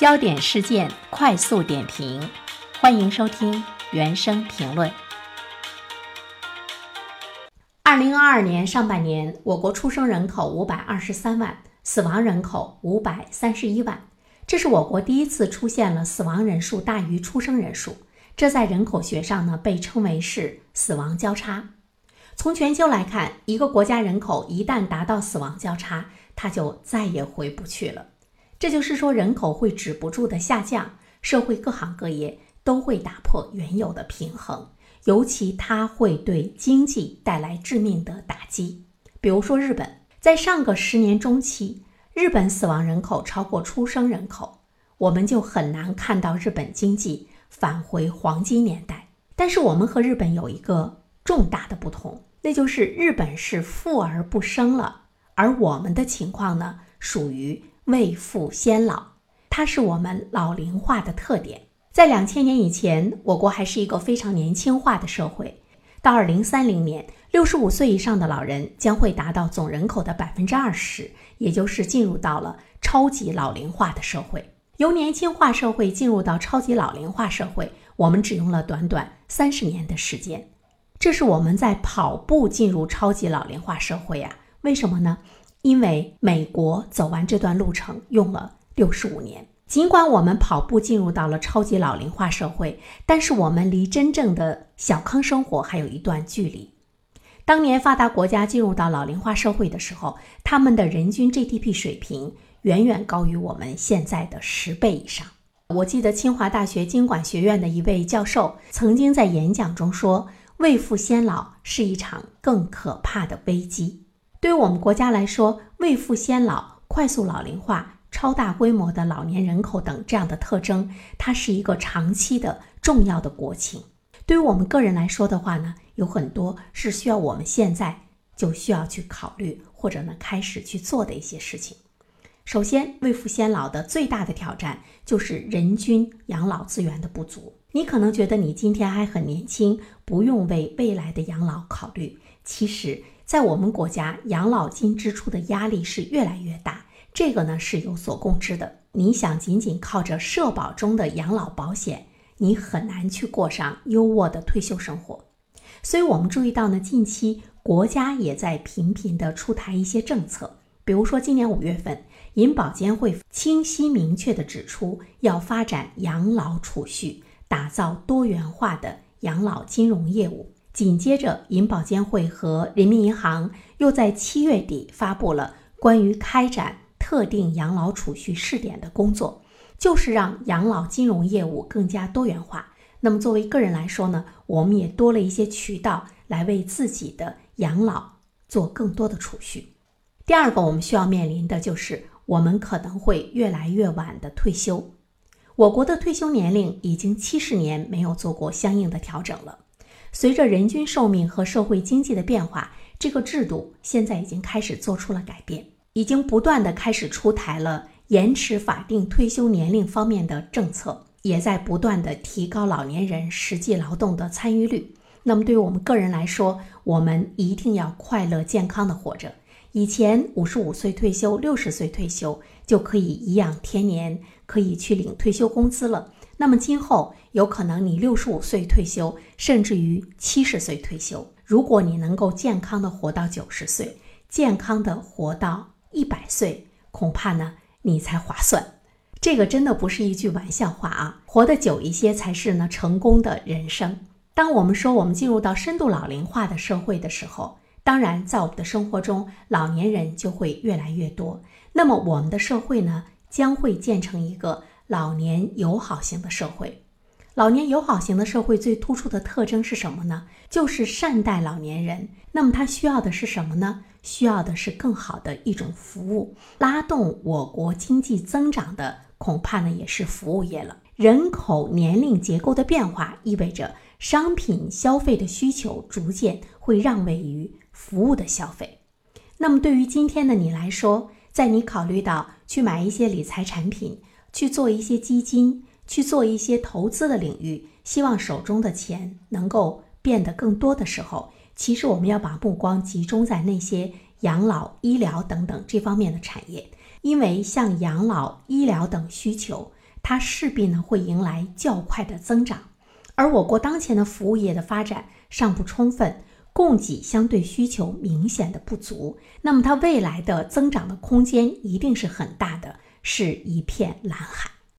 焦点事件快速点评，欢迎收听原声评论。二零二二年上半年，我国出生人口五百二十三万，死亡人口五百三十一万，这是我国第一次出现了死亡人数大于出生人数。这在人口学上呢，被称为是死亡交叉。从全球来看，一个国家人口一旦达到死亡交叉，它就再也回不去了。这就是说，人口会止不住的下降，社会各行各业都会打破原有的平衡，尤其它会对经济带来致命的打击。比如说，日本在上个十年中期，日本死亡人口超过出生人口，我们就很难看到日本经济返回黄金年代。但是，我们和日本有一个重大的不同，那就是日本是富而不生了，而我们的情况呢，属于。未富先老，它是我们老龄化的特点。在两千年以前，我国还是一个非常年轻化的社会。到二零三零年，六十五岁以上的老人将会达到总人口的百分之二十，也就是进入到了超级老龄化的社会。由年轻化社会进入到超级老龄化社会，我们只用了短短三十年的时间。这是我们在跑步进入超级老龄化社会啊？为什么呢？因为美国走完这段路程用了六十五年，尽管我们跑步进入到了超级老龄化社会，但是我们离真正的小康生活还有一段距离。当年发达国家进入到老龄化社会的时候，他们的人均 GDP 水平远远高于我们现在的十倍以上。我记得清华大学经管学院的一位教授曾经在演讲中说：“未富先老是一场更可怕的危机。”对于我们国家来说，未富先老、快速老龄化、超大规模的老年人口等这样的特征，它是一个长期的重要的国情。对于我们个人来说的话呢，有很多是需要我们现在就需要去考虑或者呢开始去做的一些事情。首先，未富先老的最大的挑战就是人均养老资源的不足。你可能觉得你今天还很年轻，不用为未来的养老考虑，其实。在我们国家，养老金支出的压力是越来越大，这个呢是有所共知的。你想仅仅靠着社保中的养老保险，你很难去过上优渥的退休生活。所以，我们注意到呢，近期国家也在频频的出台一些政策，比如说今年五月份，银保监会清晰明确的指出，要发展养老储蓄，打造多元化的养老金融业务。紧接着，银保监会和人民银行又在七月底发布了关于开展特定养老储蓄试点的工作，就是让养老金融业务更加多元化。那么，作为个人来说呢，我们也多了一些渠道来为自己的养老做更多的储蓄。第二个，我们需要面临的就是我们可能会越来越晚的退休。我国的退休年龄已经七十年没有做过相应的调整了。随着人均寿命和社会经济的变化，这个制度现在已经开始做出了改变，已经不断的开始出台了延迟法定退休年龄方面的政策，也在不断的提高老年人实际劳动的参与率。那么对于我们个人来说，我们一定要快乐健康的活着。以前五十五岁退休、六十岁退休就可以颐养天年，可以去领退休工资了。那么今后有可能你六十五岁退休，甚至于七十岁退休。如果你能够健康的活到九十岁，健康的活到一百岁，恐怕呢你才划算。这个真的不是一句玩笑话啊！活得久一些才是呢成功的人生。当我们说我们进入到深度老龄化的社会的时候，当然在我们的生活中，老年人就会越来越多。那么我们的社会呢，将会建成一个。老年友好型的社会，老年友好型的社会最突出的特征是什么呢？就是善待老年人。那么他需要的是什么呢？需要的是更好的一种服务，拉动我国经济增长的恐怕呢也是服务业了。人口年龄结构的变化意味着商品消费的需求逐渐会让位于服务的消费。那么对于今天的你来说，在你考虑到去买一些理财产品。去做一些基金，去做一些投资的领域，希望手中的钱能够变得更多的时候，其实我们要把目光集中在那些养老、医疗等等这方面的产业，因为像养老、医疗等需求，它势必呢会迎来较快的增长。而我国当前的服务业的发展尚不充分，供给相对需求明显的不足，那么它未来的增长的空间一定是很大的，是一片蓝海。